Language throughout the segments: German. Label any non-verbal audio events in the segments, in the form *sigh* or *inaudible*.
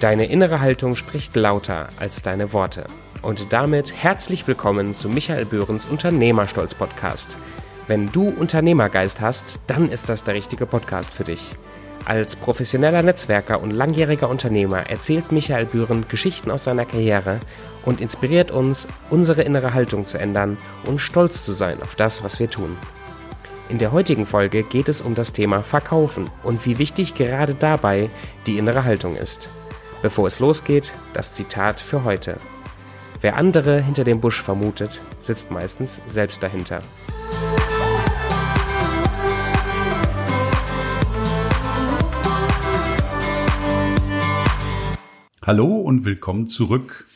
Deine innere Haltung spricht lauter als deine Worte. Und damit herzlich willkommen zu Michael Böhrens Unternehmerstolz Podcast. Wenn du Unternehmergeist hast, dann ist das der richtige Podcast für dich. Als professioneller Netzwerker und langjähriger Unternehmer erzählt Michael Bühren Geschichten aus seiner Karriere und inspiriert uns, unsere innere Haltung zu ändern und stolz zu sein auf das, was wir tun. In der heutigen Folge geht es um das Thema Verkaufen und wie wichtig gerade dabei die innere Haltung ist. Bevor es losgeht, das Zitat für heute. Wer andere hinter dem Busch vermutet, sitzt meistens selbst dahinter. Hallo und willkommen zurück.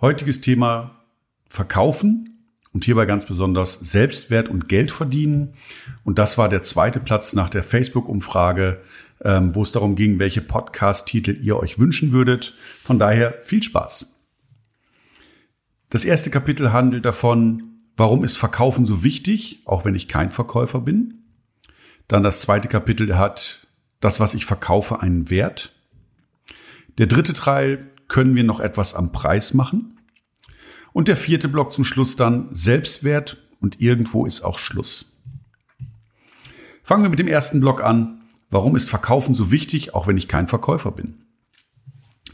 Heutiges Thema Verkaufen und hierbei ganz besonders Selbstwert und Geld verdienen. Und das war der zweite Platz nach der Facebook-Umfrage ähm, wo es darum ging, welche Podcast-Titel ihr euch wünschen würdet. Von daher viel Spaß. Das erste Kapitel handelt davon, warum ist Verkaufen so wichtig, auch wenn ich kein Verkäufer bin. Dann das zweite Kapitel hat das, was ich verkaufe, einen Wert. Der dritte Teil, können wir noch etwas am Preis machen? Und der vierte Block zum Schluss dann Selbstwert und irgendwo ist auch Schluss. Fangen wir mit dem ersten Block an. Warum ist Verkaufen so wichtig, auch wenn ich kein Verkäufer bin?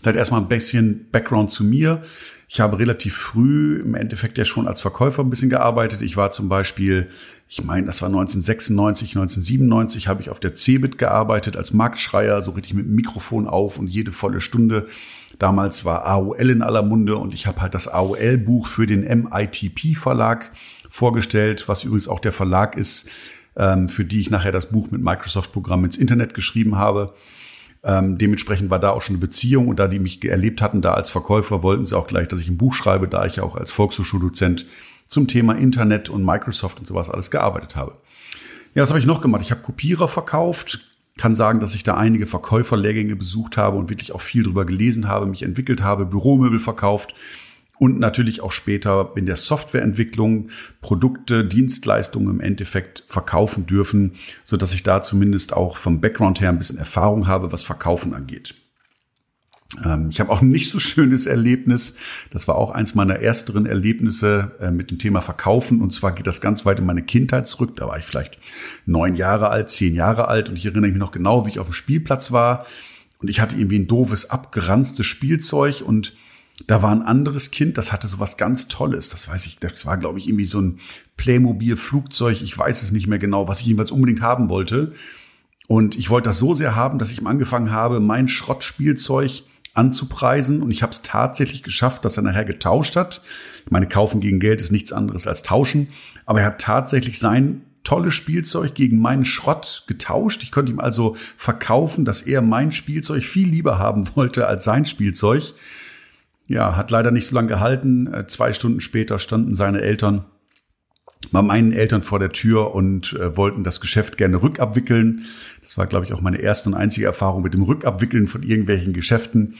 Vielleicht erstmal ein bisschen Background zu mir. Ich habe relativ früh im Endeffekt ja schon als Verkäufer ein bisschen gearbeitet. Ich war zum Beispiel, ich meine, das war 1996, 1997, habe ich auf der Cebit gearbeitet als Marktschreier, so richtig mit dem Mikrofon auf und jede volle Stunde. Damals war AOL in aller Munde und ich habe halt das AOL-Buch für den MITP-Verlag vorgestellt, was übrigens auch der Verlag ist, für die ich nachher das Buch mit Microsoft-Programm ins Internet geschrieben habe. Ähm, dementsprechend war da auch schon eine Beziehung und da die mich erlebt hatten, da als Verkäufer, wollten sie auch gleich, dass ich ein Buch schreibe, da ich auch als Volkshochschuldozent zum Thema Internet und Microsoft und sowas alles gearbeitet habe. Ja, was habe ich noch gemacht? Ich habe Kopierer verkauft, kann sagen, dass ich da einige Verkäuferlehrgänge besucht habe und wirklich auch viel drüber gelesen habe, mich entwickelt habe, Büromöbel verkauft und natürlich auch später in der Softwareentwicklung Produkte, Dienstleistungen im Endeffekt verkaufen dürfen, so dass ich da zumindest auch vom Background her ein bisschen Erfahrung habe, was Verkaufen angeht. Ähm, ich habe auch ein nicht so schönes Erlebnis. Das war auch eins meiner ersteren Erlebnisse äh, mit dem Thema Verkaufen. Und zwar geht das ganz weit in meine Kindheit zurück. Da war ich vielleicht neun Jahre alt, zehn Jahre alt. Und ich erinnere mich noch genau, wie ich auf dem Spielplatz war. Und ich hatte irgendwie ein doofes, abgeranztes Spielzeug und da war ein anderes Kind, das hatte so was ganz Tolles. Das weiß ich, das war, glaube ich, irgendwie so ein Playmobil-Flugzeug. Ich weiß es nicht mehr genau, was ich jedenfalls unbedingt haben wollte. Und ich wollte das so sehr haben, dass ich ihm angefangen habe, mein Schrottspielzeug anzupreisen. Und ich habe es tatsächlich geschafft, dass er nachher getauscht hat. Ich meine, kaufen gegen Geld ist nichts anderes als tauschen. Aber er hat tatsächlich sein tolles Spielzeug gegen meinen Schrott getauscht. Ich konnte ihm also verkaufen, dass er mein Spielzeug viel lieber haben wollte als sein Spielzeug ja, hat leider nicht so lange gehalten. Äh, zwei Stunden später standen seine Eltern bei meinen Eltern vor der Tür und äh, wollten das Geschäft gerne rückabwickeln. Das war, glaube ich, auch meine erste und einzige Erfahrung mit dem Rückabwickeln von irgendwelchen Geschäften.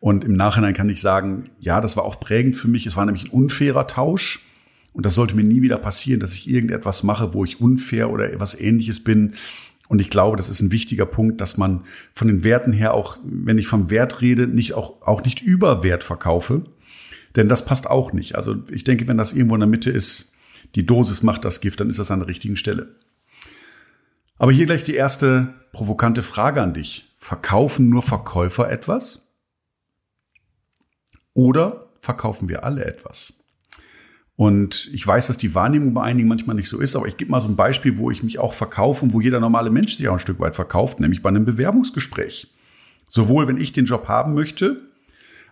Und im Nachhinein kann ich sagen, ja, das war auch prägend für mich. Es war nämlich ein unfairer Tausch. Und das sollte mir nie wieder passieren, dass ich irgendetwas mache, wo ich unfair oder etwas ähnliches bin. Und ich glaube, das ist ein wichtiger Punkt, dass man von den Werten her auch, wenn ich vom Wert rede, nicht auch, auch nicht über Wert verkaufe. Denn das passt auch nicht. Also ich denke, wenn das irgendwo in der Mitte ist, die Dosis macht das Gift, dann ist das an der richtigen Stelle. Aber hier gleich die erste provokante Frage an dich. Verkaufen nur Verkäufer etwas? Oder verkaufen wir alle etwas? Und ich weiß, dass die Wahrnehmung bei einigen manchmal nicht so ist, aber ich gebe mal so ein Beispiel, wo ich mich auch verkaufe und wo jeder normale Mensch sich auch ein Stück weit verkauft, nämlich bei einem Bewerbungsgespräch. Sowohl wenn ich den Job haben möchte,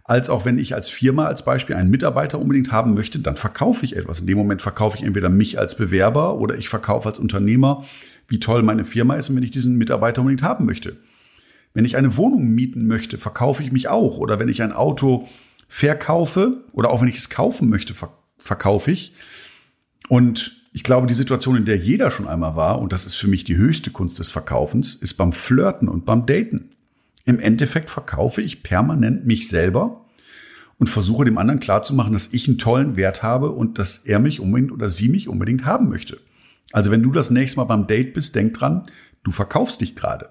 als auch wenn ich als Firma als Beispiel einen Mitarbeiter unbedingt haben möchte, dann verkaufe ich etwas. In dem Moment verkaufe ich entweder mich als Bewerber oder ich verkaufe als Unternehmer, wie toll meine Firma ist und wenn ich diesen Mitarbeiter unbedingt haben möchte. Wenn ich eine Wohnung mieten möchte, verkaufe ich mich auch. Oder wenn ich ein Auto verkaufe oder auch wenn ich es kaufen möchte, verkaufe verkaufe ich. Und ich glaube, die Situation, in der jeder schon einmal war, und das ist für mich die höchste Kunst des Verkaufens, ist beim Flirten und beim Daten. Im Endeffekt verkaufe ich permanent mich selber und versuche dem anderen klarzumachen, dass ich einen tollen Wert habe und dass er mich unbedingt oder sie mich unbedingt haben möchte. Also wenn du das nächste Mal beim Date bist, denk dran, du verkaufst dich gerade.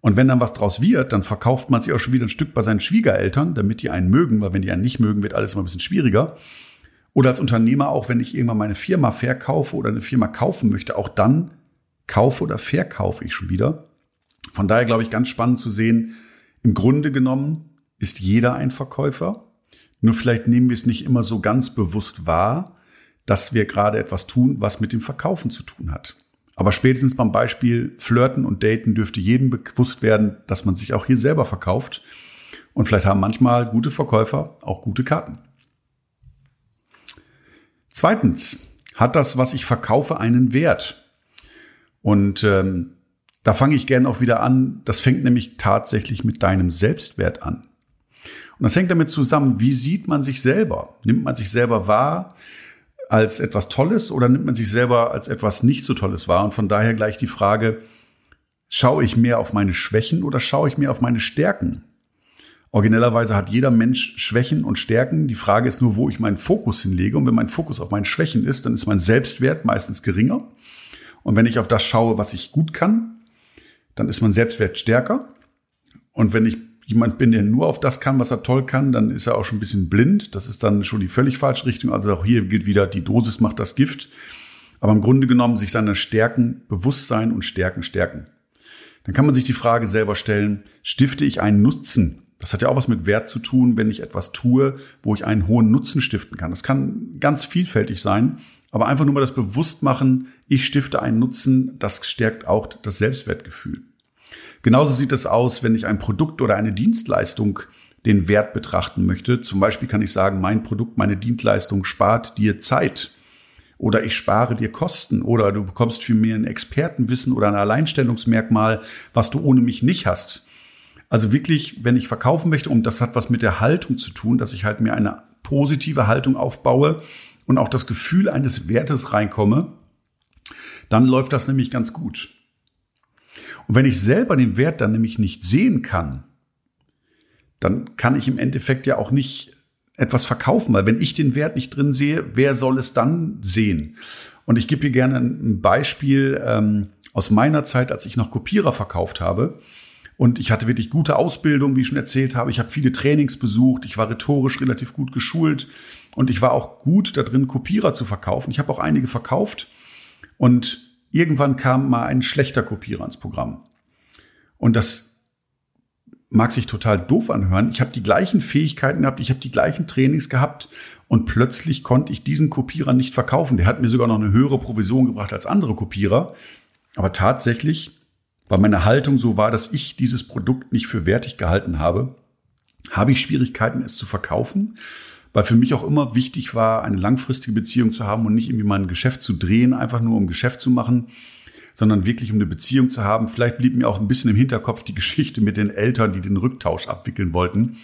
Und wenn dann was draus wird, dann verkauft man sich auch schon wieder ein Stück bei seinen Schwiegereltern, damit die einen mögen, weil wenn die einen nicht mögen, wird alles immer ein bisschen schwieriger. Oder als Unternehmer auch, wenn ich irgendwann meine Firma verkaufe oder eine Firma kaufen möchte, auch dann kaufe oder verkaufe ich schon wieder. Von daher glaube ich ganz spannend zu sehen, im Grunde genommen ist jeder ein Verkäufer. Nur vielleicht nehmen wir es nicht immer so ganz bewusst wahr, dass wir gerade etwas tun, was mit dem Verkaufen zu tun hat. Aber spätestens beim Beispiel Flirten und Daten dürfte jedem bewusst werden, dass man sich auch hier selber verkauft. Und vielleicht haben manchmal gute Verkäufer auch gute Karten. Zweitens, hat das, was ich verkaufe, einen Wert? Und ähm, da fange ich gerne auch wieder an. Das fängt nämlich tatsächlich mit deinem Selbstwert an. Und das hängt damit zusammen, wie sieht man sich selber? Nimmt man sich selber wahr? als etwas Tolles oder nimmt man sich selber als etwas nicht so Tolles wahr? Und von daher gleich die Frage, schaue ich mehr auf meine Schwächen oder schaue ich mehr auf meine Stärken? Originellerweise hat jeder Mensch Schwächen und Stärken. Die Frage ist nur, wo ich meinen Fokus hinlege. Und wenn mein Fokus auf meinen Schwächen ist, dann ist mein Selbstwert meistens geringer. Und wenn ich auf das schaue, was ich gut kann, dann ist mein Selbstwert stärker. Und wenn ich jemand bin, der nur auf das kann, was er toll kann, dann ist er auch schon ein bisschen blind. Das ist dann schon die völlig falsche Richtung. Also auch hier gilt wieder, die Dosis macht das Gift. Aber im Grunde genommen sich seiner Stärken bewusst sein und Stärken stärken. Dann kann man sich die Frage selber stellen, stifte ich einen Nutzen? Das hat ja auch was mit Wert zu tun, wenn ich etwas tue, wo ich einen hohen Nutzen stiften kann. Das kann ganz vielfältig sein, aber einfach nur mal das Bewusstmachen, ich stifte einen Nutzen, das stärkt auch das Selbstwertgefühl. Genauso sieht es aus, wenn ich ein Produkt oder eine Dienstleistung den Wert betrachten möchte. Zum Beispiel kann ich sagen, mein Produkt, meine Dienstleistung spart dir Zeit oder ich spare dir Kosten oder du bekommst für mir ein Expertenwissen oder ein Alleinstellungsmerkmal, was du ohne mich nicht hast. Also wirklich, wenn ich verkaufen möchte, und das hat was mit der Haltung zu tun, dass ich halt mir eine positive Haltung aufbaue und auch das Gefühl eines Wertes reinkomme, dann läuft das nämlich ganz gut. Und wenn ich selber den Wert dann nämlich nicht sehen kann, dann kann ich im Endeffekt ja auch nicht etwas verkaufen, weil wenn ich den Wert nicht drin sehe, wer soll es dann sehen? Und ich gebe hier gerne ein Beispiel ähm, aus meiner Zeit, als ich noch Kopierer verkauft habe. Und ich hatte wirklich gute Ausbildung, wie ich schon erzählt habe. Ich habe viele Trainings besucht. Ich war rhetorisch relativ gut geschult. Und ich war auch gut da drin, Kopierer zu verkaufen. Ich habe auch einige verkauft. Und Irgendwann kam mal ein schlechter Kopierer ins Programm. Und das mag sich total doof anhören. Ich habe die gleichen Fähigkeiten gehabt, ich habe die gleichen Trainings gehabt und plötzlich konnte ich diesen Kopierer nicht verkaufen. Der hat mir sogar noch eine höhere Provision gebracht als andere Kopierer. Aber tatsächlich, weil meine Haltung so war, dass ich dieses Produkt nicht für wertig gehalten habe, habe ich Schwierigkeiten, es zu verkaufen weil für mich auch immer wichtig war, eine langfristige Beziehung zu haben und nicht irgendwie mein Geschäft zu drehen, einfach nur um Geschäft zu machen, sondern wirklich um eine Beziehung zu haben. Vielleicht blieb mir auch ein bisschen im Hinterkopf die Geschichte mit den Eltern, die den Rücktausch abwickeln wollten.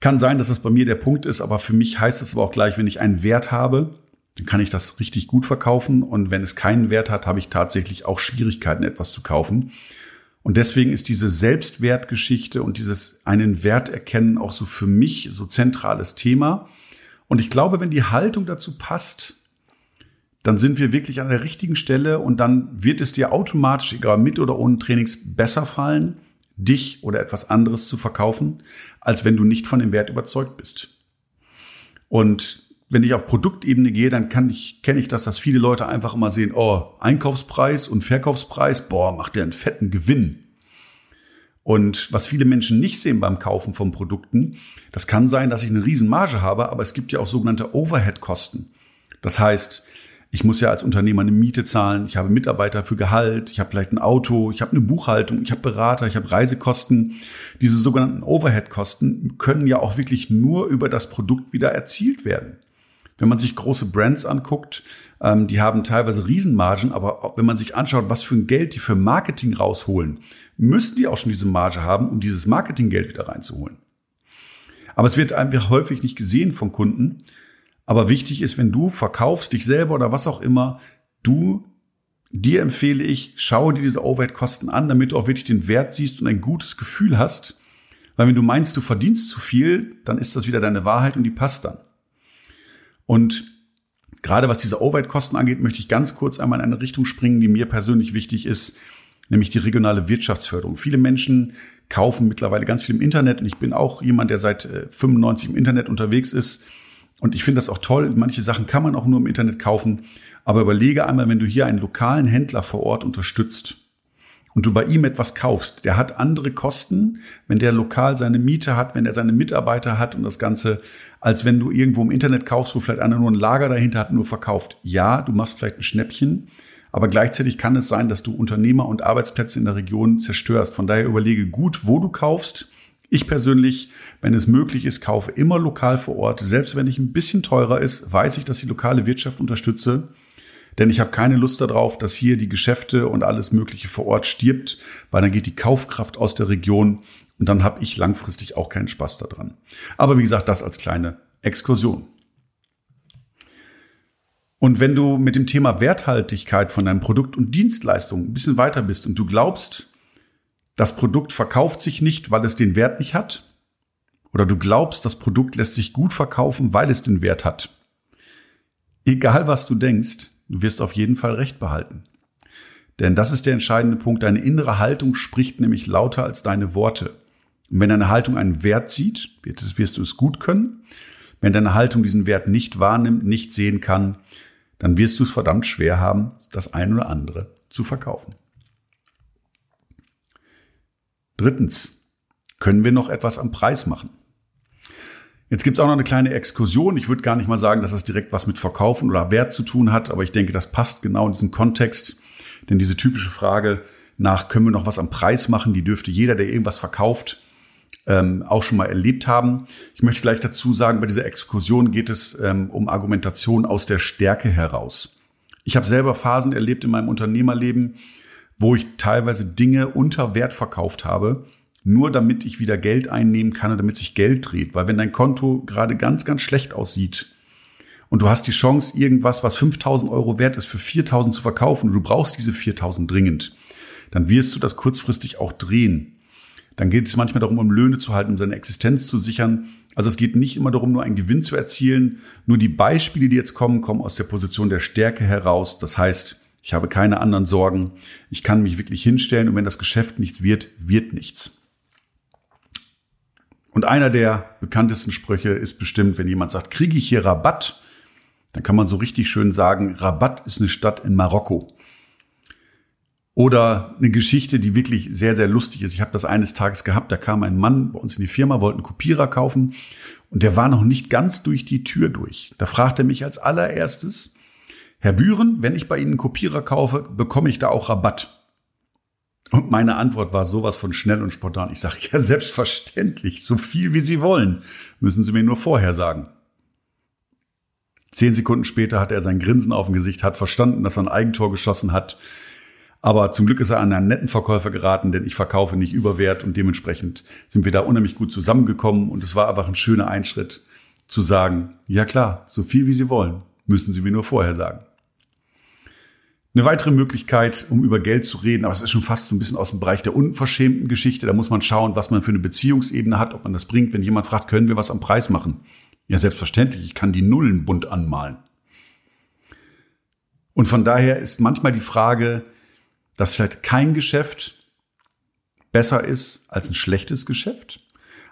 Kann sein, dass das bei mir der Punkt ist, aber für mich heißt es aber auch gleich, wenn ich einen Wert habe, dann kann ich das richtig gut verkaufen und wenn es keinen Wert hat, habe ich tatsächlich auch Schwierigkeiten, etwas zu kaufen. Und deswegen ist diese Selbstwertgeschichte und dieses einen Wert erkennen auch so für mich so zentrales Thema. Und ich glaube, wenn die Haltung dazu passt, dann sind wir wirklich an der richtigen Stelle und dann wird es dir automatisch, egal mit oder ohne Trainings, besser fallen, dich oder etwas anderes zu verkaufen, als wenn du nicht von dem Wert überzeugt bist. Und wenn ich auf Produktebene gehe, dann kann ich, kenne ich das, dass viele Leute einfach immer sehen, oh, Einkaufspreis und Verkaufspreis, boah, macht der einen fetten Gewinn. Und was viele Menschen nicht sehen beim Kaufen von Produkten, das kann sein, dass ich eine Riesenmarge habe, aber es gibt ja auch sogenannte Overhead-Kosten. Das heißt, ich muss ja als Unternehmer eine Miete zahlen, ich habe Mitarbeiter für Gehalt, ich habe vielleicht ein Auto, ich habe eine Buchhaltung, ich habe Berater, ich habe Reisekosten. Diese sogenannten Overhead-Kosten können ja auch wirklich nur über das Produkt wieder erzielt werden. Wenn man sich große Brands anguckt, ähm, die haben teilweise Riesenmargen, aber wenn man sich anschaut, was für ein Geld die für Marketing rausholen, müssen die auch schon diese Marge haben, um dieses Marketinggeld wieder reinzuholen. Aber es wird einfach häufig nicht gesehen von Kunden. Aber wichtig ist, wenn du verkaufst, dich selber oder was auch immer, du, dir empfehle ich, schaue dir diese Overhead-Kosten an, damit du auch wirklich den Wert siehst und ein gutes Gefühl hast. Weil wenn du meinst, du verdienst zu viel, dann ist das wieder deine Wahrheit und die passt dann. Und gerade was diese Overhead-Kosten angeht, möchte ich ganz kurz einmal in eine Richtung springen, die mir persönlich wichtig ist. nämlich die regionale Wirtschaftsförderung. Viele Menschen kaufen mittlerweile ganz viel im Internet und ich bin auch jemand, der seit 95 äh, im Internet unterwegs ist. Und ich finde das auch toll. Manche Sachen kann man auch nur im Internet kaufen. Aber überlege einmal, wenn du hier einen lokalen Händler vor Ort unterstützt und du bei ihm etwas kaufst, der hat andere Kosten, wenn der lokal seine Miete hat, wenn er seine Mitarbeiter hat und das Ganze, als wenn du irgendwo im Internet kaufst, wo vielleicht einer nur ein Lager dahinter hat, nur verkauft. Ja, du machst vielleicht ein Schnäppchen, aber gleichzeitig kann es sein, dass du Unternehmer und Arbeitsplätze in der Region zerstörst. Von daher überlege gut, wo du kaufst. Ich persönlich, wenn es möglich ist, kaufe immer lokal vor Ort. Selbst wenn ich ein bisschen teurer ist, weiß ich, dass die lokale Wirtschaft unterstütze. Denn ich habe keine Lust darauf, dass hier die Geschäfte und alles Mögliche vor Ort stirbt, weil dann geht die Kaufkraft aus der Region und dann habe ich langfristig auch keinen Spaß daran. Aber wie gesagt, das als kleine Exkursion. Und wenn du mit dem Thema Werthaltigkeit von deinem Produkt und Dienstleistung ein bisschen weiter bist und du glaubst, das Produkt verkauft sich nicht, weil es den Wert nicht hat, oder du glaubst, das Produkt lässt sich gut verkaufen, weil es den Wert hat, egal was du denkst, du wirst auf jeden Fall recht behalten. Denn das ist der entscheidende Punkt. Deine innere Haltung spricht nämlich lauter als deine Worte. Und wenn deine Haltung einen Wert sieht, wirst du es gut können. Wenn deine Haltung diesen Wert nicht wahrnimmt, nicht sehen kann, dann wirst du es verdammt schwer haben, das ein oder andere zu verkaufen. Drittens, können wir noch etwas am Preis machen? Jetzt gibt's auch noch eine kleine Exkursion. Ich würde gar nicht mal sagen, dass das direkt was mit Verkaufen oder Wert zu tun hat, aber ich denke, das passt genau in diesen Kontext. Denn diese typische Frage nach, können wir noch was am Preis machen, die dürfte jeder, der irgendwas verkauft, ähm, auch schon mal erlebt haben. Ich möchte gleich dazu sagen, bei dieser Exkursion geht es ähm, um Argumentation aus der Stärke heraus. Ich habe selber Phasen erlebt in meinem Unternehmerleben, wo ich teilweise Dinge unter Wert verkauft habe, nur damit ich wieder Geld einnehmen kann und damit sich Geld dreht. Weil wenn dein Konto gerade ganz, ganz schlecht aussieht und du hast die Chance, irgendwas, was 5000 Euro wert ist, für 4000 zu verkaufen und du brauchst diese 4000 dringend, dann wirst du das kurzfristig auch drehen. Dann geht es manchmal darum, um Löhne zu halten, um seine Existenz zu sichern. Also es geht nicht immer darum, nur einen Gewinn zu erzielen. Nur die Beispiele, die jetzt kommen, kommen aus der Position der Stärke heraus. Das heißt, ich habe keine anderen Sorgen. Ich kann mich wirklich hinstellen und wenn das Geschäft nichts wird, wird nichts. Und einer der bekanntesten Sprüche ist bestimmt, wenn jemand sagt, kriege ich hier Rabatt, dann kann man so richtig schön sagen, Rabatt ist eine Stadt in Marokko. Oder eine Geschichte, die wirklich sehr, sehr lustig ist. Ich habe das eines Tages gehabt, da kam ein Mann bei uns in die Firma, wollte einen Kopierer kaufen und der war noch nicht ganz durch die Tür durch. Da fragte er mich als allererstes, Herr Bühren, wenn ich bei Ihnen einen Kopierer kaufe, bekomme ich da auch Rabatt? Und meine Antwort war sowas von schnell und spontan. Ich sage, *laughs* ja, selbstverständlich, so viel wie Sie wollen, müssen Sie mir nur vorher sagen. Zehn Sekunden später hat er sein Grinsen auf dem Gesicht, hat verstanden, dass er ein Eigentor geschossen hat. Aber zum Glück ist er an einen netten Verkäufer geraten, denn ich verkaufe nicht überwert und dementsprechend sind wir da unheimlich gut zusammengekommen und es war einfach ein schöner Einschritt zu sagen, ja klar, so viel wie Sie wollen, müssen Sie mir nur vorher sagen. Eine weitere Möglichkeit, um über Geld zu reden, aber es ist schon fast so ein bisschen aus dem Bereich der unverschämten Geschichte. Da muss man schauen, was man für eine Beziehungsebene hat, ob man das bringt. Wenn jemand fragt, können wir was am Preis machen? Ja, selbstverständlich. Ich kann die Nullen bunt anmalen. Und von daher ist manchmal die Frage, dass vielleicht kein Geschäft besser ist als ein schlechtes Geschäft.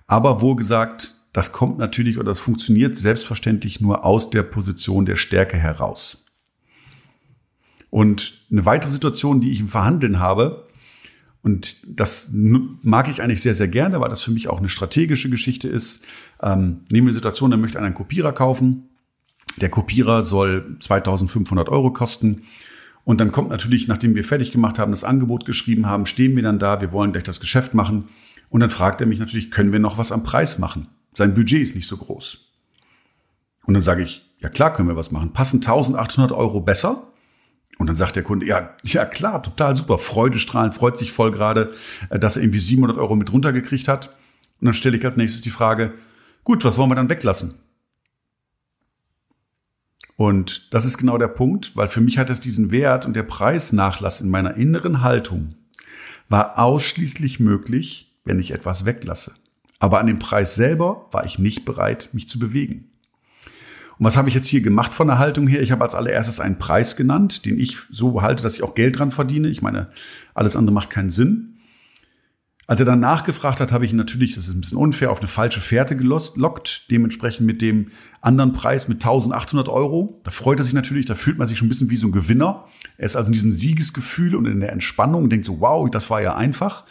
Aber wo gesagt, das kommt natürlich oder das funktioniert selbstverständlich nur aus der Position der Stärke heraus. Und eine weitere Situation, die ich im Verhandeln habe, und das mag ich eigentlich sehr, sehr gerne, weil das für mich auch eine strategische Geschichte ist. Ähm, nehmen wir die Situation, da möchte einer einen Kopierer kaufen. Der Kopierer soll 2500 Euro kosten. Und dann kommt natürlich, nachdem wir fertig gemacht haben, das Angebot geschrieben haben, stehen wir dann da, wir wollen gleich das Geschäft machen. Und dann fragt er mich natürlich, können wir noch was am Preis machen? Sein Budget ist nicht so groß. Und dann sage ich, ja klar können wir was machen. Passen 1800 Euro besser? Und dann sagt der Kunde, ja, ja klar, total super, Freudestrahlen, freut sich voll gerade, äh, dass er irgendwie 700 Euro mit runtergekriegt hat. Und dann stelle ich als nächstes die Frage, gut, was wollen wir dann weglassen? Und das ist genau der Punkt, weil für mich hat es diesen Wert und der Preisnachlass in meiner inneren Haltung war ausschließlich möglich, wenn ich etwas weglasse. Aber an dem Preis selber war ich nicht bereit, mich zu bewegen. Und was habe ich jetzt hier gemacht von der Haltung her? Ich habe als allererstes einen Preis genannt, den ich so halte, dass ich auch Geld dran verdiene. Ich meine, alles andere macht keinen Sinn. Als er dann nachgefragt hat, habe ich ihn natürlich, das ist ein bisschen unfair, auf eine falsche Fährte gelockt, dementsprechend mit dem anderen Preis mit 1800 Euro. Da freut er sich natürlich, da fühlt man sich schon ein bisschen wie so ein Gewinner. Er ist also in diesem Siegesgefühl und in der Entspannung und denkt so, wow, das war ja einfach.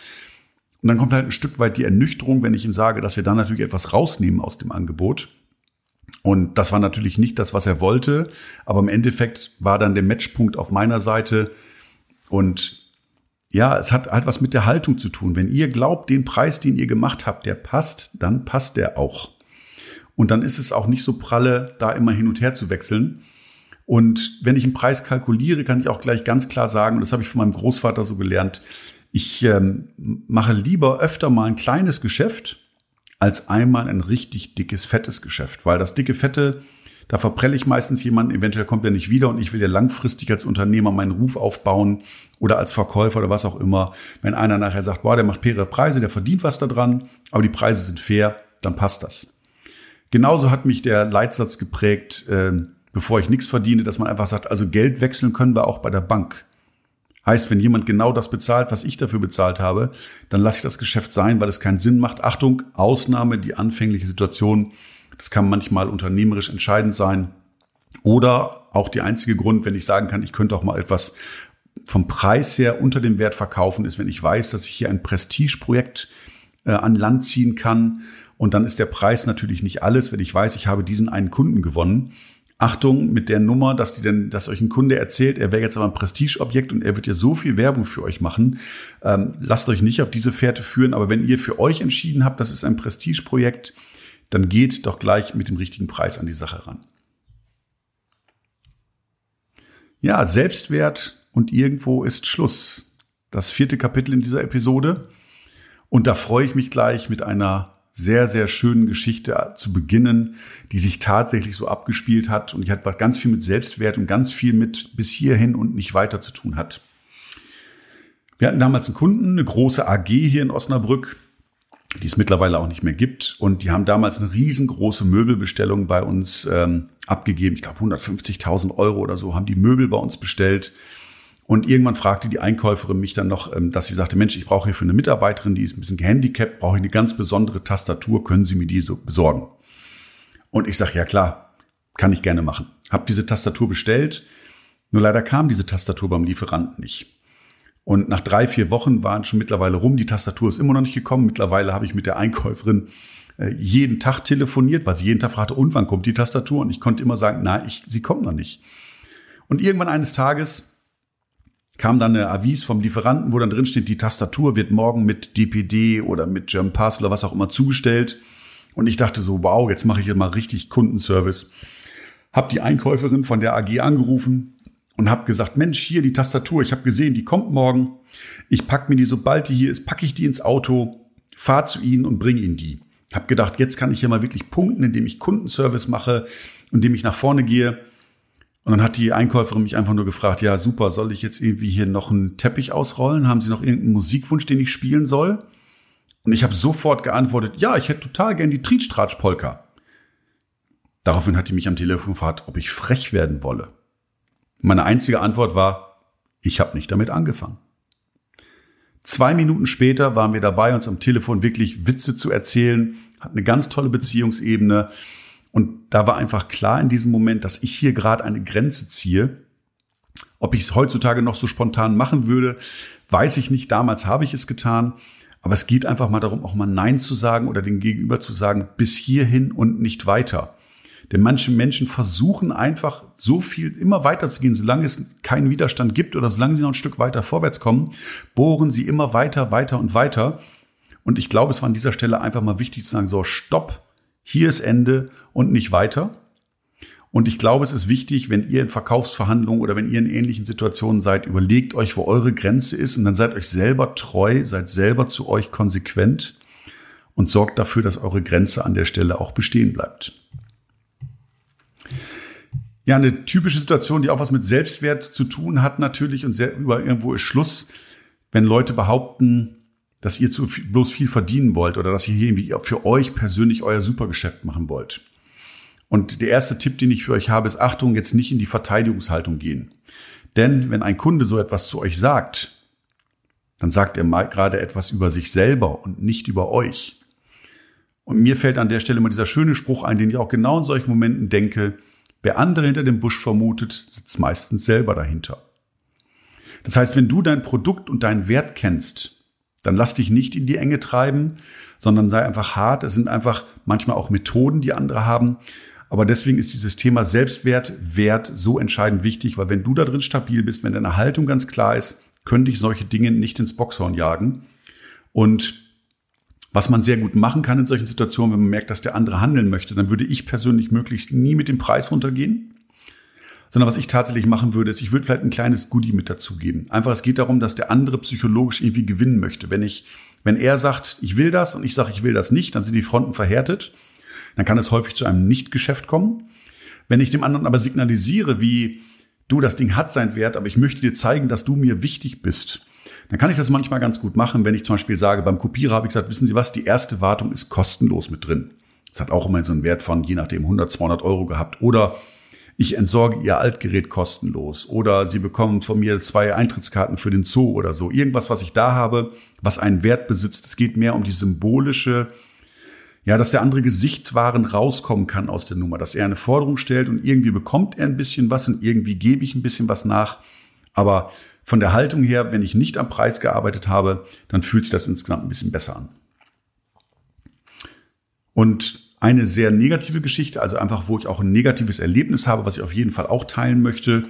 Und dann kommt halt ein Stück weit die Ernüchterung, wenn ich ihm sage, dass wir dann natürlich etwas rausnehmen aus dem Angebot. Und das war natürlich nicht das, was er wollte. Aber im Endeffekt war dann der Matchpunkt auf meiner Seite. Und ja, es hat halt was mit der Haltung zu tun. Wenn ihr glaubt, den Preis, den ihr gemacht habt, der passt, dann passt der auch. Und dann ist es auch nicht so pralle, da immer hin und her zu wechseln. Und wenn ich einen Preis kalkuliere, kann ich auch gleich ganz klar sagen, und das habe ich von meinem Großvater so gelernt, ich ähm, mache lieber öfter mal ein kleines Geschäft als einmal ein richtig dickes, fettes Geschäft. Weil das dicke, fette da verprelle ich meistens jemanden, eventuell kommt er nicht wieder und ich will ja langfristig als Unternehmer meinen Ruf aufbauen oder als Verkäufer oder was auch immer. Wenn einer nachher sagt, boah, der macht faire Preise, der verdient was daran, aber die Preise sind fair, dann passt das. Genauso hat mich der Leitsatz geprägt, äh, bevor ich nichts verdiene, dass man einfach sagt, also Geld wechseln können wir auch bei der Bank. Heißt, wenn jemand genau das bezahlt, was ich dafür bezahlt habe, dann lasse ich das Geschäft sein, weil es keinen Sinn macht. Achtung, Ausnahme, die anfängliche Situation das kann manchmal unternehmerisch entscheidend sein. Oder auch die einzige Grund, wenn ich sagen kann, ich könnte auch mal etwas vom Preis her unter dem Wert verkaufen, ist, wenn ich weiß, dass ich hier ein Prestigeprojekt äh, an Land ziehen kann. Und dann ist der Preis natürlich nicht alles, wenn ich weiß, ich habe diesen einen Kunden gewonnen. Achtung mit der Nummer, dass die denn, dass euch ein Kunde erzählt, er wäre jetzt aber ein Prestigeobjekt und er wird ja so viel Werbung für euch machen. Ähm, lasst euch nicht auf diese Fährte führen, aber wenn ihr für euch entschieden habt, das ist ein Prestigeprojekt, dann geht doch gleich mit dem richtigen Preis an die Sache ran. Ja, Selbstwert und irgendwo ist Schluss. Das vierte Kapitel in dieser Episode. Und da freue ich mich gleich mit einer sehr, sehr schönen Geschichte zu beginnen, die sich tatsächlich so abgespielt hat. Und die hat ganz viel mit Selbstwert und ganz viel mit bis hierhin und nicht weiter zu tun hat. Wir hatten damals einen Kunden, eine große AG hier in Osnabrück, die es mittlerweile auch nicht mehr gibt. Und die haben damals eine riesengroße Möbelbestellung bei uns ähm, abgegeben. Ich glaube 150.000 Euro oder so haben die Möbel bei uns bestellt. Und irgendwann fragte die Einkäuferin mich dann noch, ähm, dass sie sagte, Mensch, ich brauche hier für eine Mitarbeiterin, die ist ein bisschen gehandicapt, brauche ich eine ganz besondere Tastatur, können Sie mir die so besorgen? Und ich sage, ja klar, kann ich gerne machen. Hab diese Tastatur bestellt, nur leider kam diese Tastatur beim Lieferanten nicht. Und nach drei, vier Wochen waren schon mittlerweile rum. Die Tastatur ist immer noch nicht gekommen. Mittlerweile habe ich mit der Einkäuferin äh, jeden Tag telefoniert, weil sie jeden Tag fragte, und wann kommt die Tastatur? Und ich konnte immer sagen, na, ich, sie kommt noch nicht. Und irgendwann eines Tages kam dann eine Avis vom Lieferanten, wo dann drin steht, die Tastatur wird morgen mit DPD oder mit German Pass oder was auch immer zugestellt. Und ich dachte so, wow, jetzt mache ich hier mal richtig Kundenservice. Hab die Einkäuferin von der AG angerufen, und habe gesagt, Mensch, hier die Tastatur, ich habe gesehen, die kommt morgen. Ich pack mir die, sobald die hier ist, packe ich die ins Auto, fahr zu Ihnen und bring Ihnen die. Hab gedacht, jetzt kann ich hier mal wirklich punkten, indem ich Kundenservice mache, indem ich nach vorne gehe. Und dann hat die Einkäuferin mich einfach nur gefragt, ja super, soll ich jetzt irgendwie hier noch einen Teppich ausrollen? Haben Sie noch irgendeinen Musikwunsch, den ich spielen soll? Und ich habe sofort geantwortet, ja, ich hätte total gern die Trietstratsch-Polka. Daraufhin hat die mich am Telefon gefragt, ob ich frech werden wolle. Meine einzige Antwort war, ich habe nicht damit angefangen. Zwei Minuten später waren wir dabei, uns am Telefon wirklich Witze zu erzählen, hat eine ganz tolle Beziehungsebene. Und da war einfach klar in diesem Moment, dass ich hier gerade eine Grenze ziehe. Ob ich es heutzutage noch so spontan machen würde, weiß ich nicht. Damals habe ich es getan. Aber es geht einfach mal darum, auch mal Nein zu sagen oder den Gegenüber zu sagen, bis hierhin und nicht weiter. Denn manche Menschen versuchen einfach so viel immer weiter zu gehen, solange es keinen Widerstand gibt oder solange sie noch ein Stück weiter vorwärts kommen, bohren sie immer weiter, weiter und weiter. Und ich glaube, es war an dieser Stelle einfach mal wichtig zu sagen, so, stopp, hier ist Ende und nicht weiter. Und ich glaube, es ist wichtig, wenn ihr in Verkaufsverhandlungen oder wenn ihr in ähnlichen Situationen seid, überlegt euch, wo eure Grenze ist und dann seid euch selber treu, seid selber zu euch konsequent und sorgt dafür, dass eure Grenze an der Stelle auch bestehen bleibt. Ja, eine typische Situation, die auch was mit Selbstwert zu tun hat natürlich und sehr, über irgendwo ist Schluss, wenn Leute behaupten, dass ihr zu viel, bloß viel verdienen wollt oder dass ihr hier irgendwie für euch persönlich euer Supergeschäft machen wollt. Und der erste Tipp, den ich für euch habe, ist Achtung, jetzt nicht in die Verteidigungshaltung gehen. Denn wenn ein Kunde so etwas zu euch sagt, dann sagt er mal gerade etwas über sich selber und nicht über euch. Und mir fällt an der Stelle mal dieser schöne Spruch ein, den ich auch genau in solchen Momenten denke. Wer andere hinter dem Busch vermutet, sitzt meistens selber dahinter. Das heißt, wenn du dein Produkt und deinen Wert kennst, dann lass dich nicht in die Enge treiben, sondern sei einfach hart. Es sind einfach manchmal auch Methoden, die andere haben. Aber deswegen ist dieses Thema Selbstwert, Wert so entscheidend wichtig, weil wenn du da drin stabil bist, wenn deine Haltung ganz klar ist, können dich solche Dinge nicht ins Boxhorn jagen. Und was man sehr gut machen kann in solchen Situationen, wenn man merkt, dass der andere handeln möchte, dann würde ich persönlich möglichst nie mit dem Preis runtergehen. Sondern was ich tatsächlich machen würde, ist, ich würde vielleicht ein kleines Goodie mit dazugeben. Einfach, es geht darum, dass der andere psychologisch irgendwie gewinnen möchte. Wenn ich, wenn er sagt, ich will das und ich sage, ich will das nicht, dann sind die Fronten verhärtet. Dann kann es häufig zu einem Nichtgeschäft kommen. Wenn ich dem anderen aber signalisiere, wie, du, das Ding hat seinen Wert, aber ich möchte dir zeigen, dass du mir wichtig bist. Dann kann ich das manchmal ganz gut machen, wenn ich zum Beispiel sage, beim Kopierer habe ich gesagt, wissen Sie was, die erste Wartung ist kostenlos mit drin. Das hat auch immer so einen Wert von, je nachdem, 100, 200 Euro gehabt. Oder ich entsorge Ihr Altgerät kostenlos. Oder Sie bekommen von mir zwei Eintrittskarten für den Zoo oder so. Irgendwas, was ich da habe, was einen Wert besitzt. Es geht mehr um die symbolische ja, dass der andere Gesichtswaren rauskommen kann aus der Nummer, dass er eine Forderung stellt und irgendwie bekommt er ein bisschen was und irgendwie gebe ich ein bisschen was nach. Aber von der Haltung her, wenn ich nicht am Preis gearbeitet habe, dann fühlt sich das insgesamt ein bisschen besser an. Und eine sehr negative Geschichte, also einfach, wo ich auch ein negatives Erlebnis habe, was ich auf jeden Fall auch teilen möchte,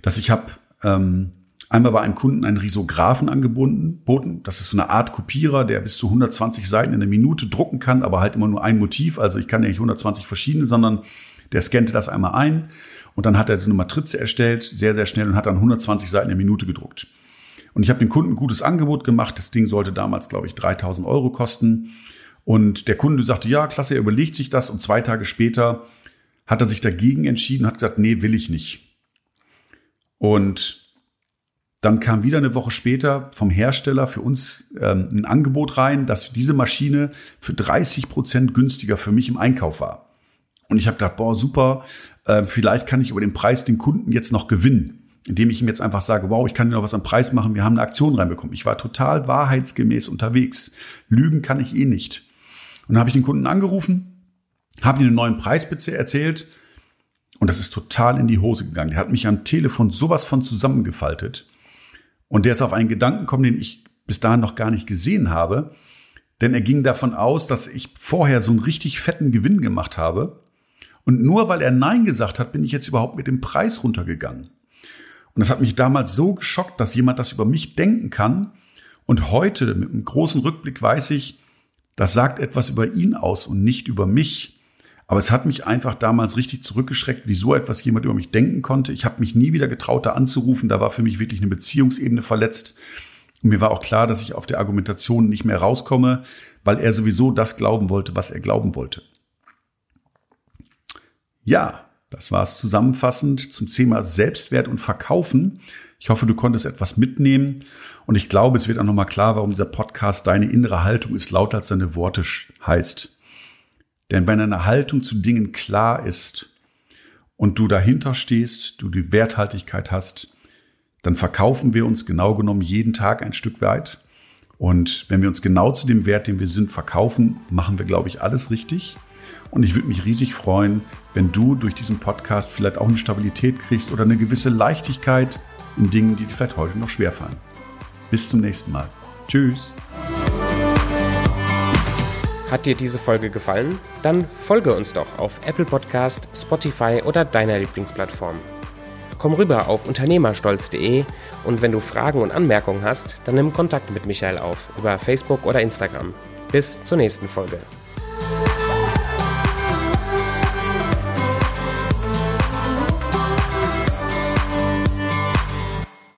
dass ich habe ähm, einmal bei einem Kunden einen Risographen angeboten. Das ist so eine Art Kopierer, der bis zu 120 Seiten in der Minute drucken kann, aber halt immer nur ein Motiv. Also ich kann ja nicht 120 verschiedene, sondern der scannte das einmal ein und dann hat er so eine Matrize erstellt, sehr, sehr schnell und hat dann 120 Seiten in der Minute gedruckt. Und ich habe dem Kunden ein gutes Angebot gemacht. Das Ding sollte damals, glaube ich, 3000 Euro kosten. Und der Kunde sagte, ja, klasse, er überlegt sich das. Und zwei Tage später hat er sich dagegen entschieden, hat gesagt, nee, will ich nicht. Und dann kam wieder eine Woche später vom Hersteller für uns ähm, ein Angebot rein, dass diese Maschine für 30 Prozent günstiger für mich im Einkauf war. Und ich habe gedacht, boah, super, äh, vielleicht kann ich über den Preis den Kunden jetzt noch gewinnen, indem ich ihm jetzt einfach sage, wow, ich kann dir noch was am Preis machen, wir haben eine Aktion reinbekommen. Ich war total wahrheitsgemäß unterwegs. Lügen kann ich eh nicht. Und dann habe ich den Kunden angerufen, habe ihm einen neuen Preis erzählt und das ist total in die Hose gegangen. Der hat mich am Telefon sowas von zusammengefaltet. Und der ist auf einen Gedanken gekommen, den ich bis dahin noch gar nicht gesehen habe. Denn er ging davon aus, dass ich vorher so einen richtig fetten Gewinn gemacht habe. Und nur weil er Nein gesagt hat, bin ich jetzt überhaupt mit dem Preis runtergegangen. Und das hat mich damals so geschockt, dass jemand das über mich denken kann. Und heute mit einem großen Rückblick weiß ich, das sagt etwas über ihn aus und nicht über mich. Aber es hat mich einfach damals richtig zurückgeschreckt, wie so etwas jemand über mich denken konnte. Ich habe mich nie wieder getraut, da anzurufen. Da war für mich wirklich eine Beziehungsebene verletzt. Und mir war auch klar, dass ich auf der Argumentation nicht mehr rauskomme, weil er sowieso das glauben wollte, was er glauben wollte. Ja, das war es zusammenfassend zum Thema Selbstwert und Verkaufen. Ich hoffe, du konntest etwas mitnehmen. Und ich glaube, es wird auch nochmal klar, warum dieser Podcast Deine innere Haltung ist lauter als deine Worte heißt. Denn wenn eine Haltung zu Dingen klar ist und du dahinter stehst, du die Werthaltigkeit hast, dann verkaufen wir uns genau genommen jeden Tag ein Stück weit. Und wenn wir uns genau zu dem Wert, den wir sind, verkaufen, machen wir, glaube ich, alles richtig. Und ich würde mich riesig freuen, wenn du durch diesen Podcast vielleicht auch eine Stabilität kriegst oder eine gewisse Leichtigkeit in Dingen, die dir vielleicht heute noch schwerfallen. Bis zum nächsten Mal. Tschüss. Hat dir diese Folge gefallen? Dann folge uns doch auf Apple Podcast, Spotify oder deiner Lieblingsplattform. Komm rüber auf unternehmerstolz.de und wenn du Fragen und Anmerkungen hast, dann nimm Kontakt mit Michael auf über Facebook oder Instagram. Bis zur nächsten Folge.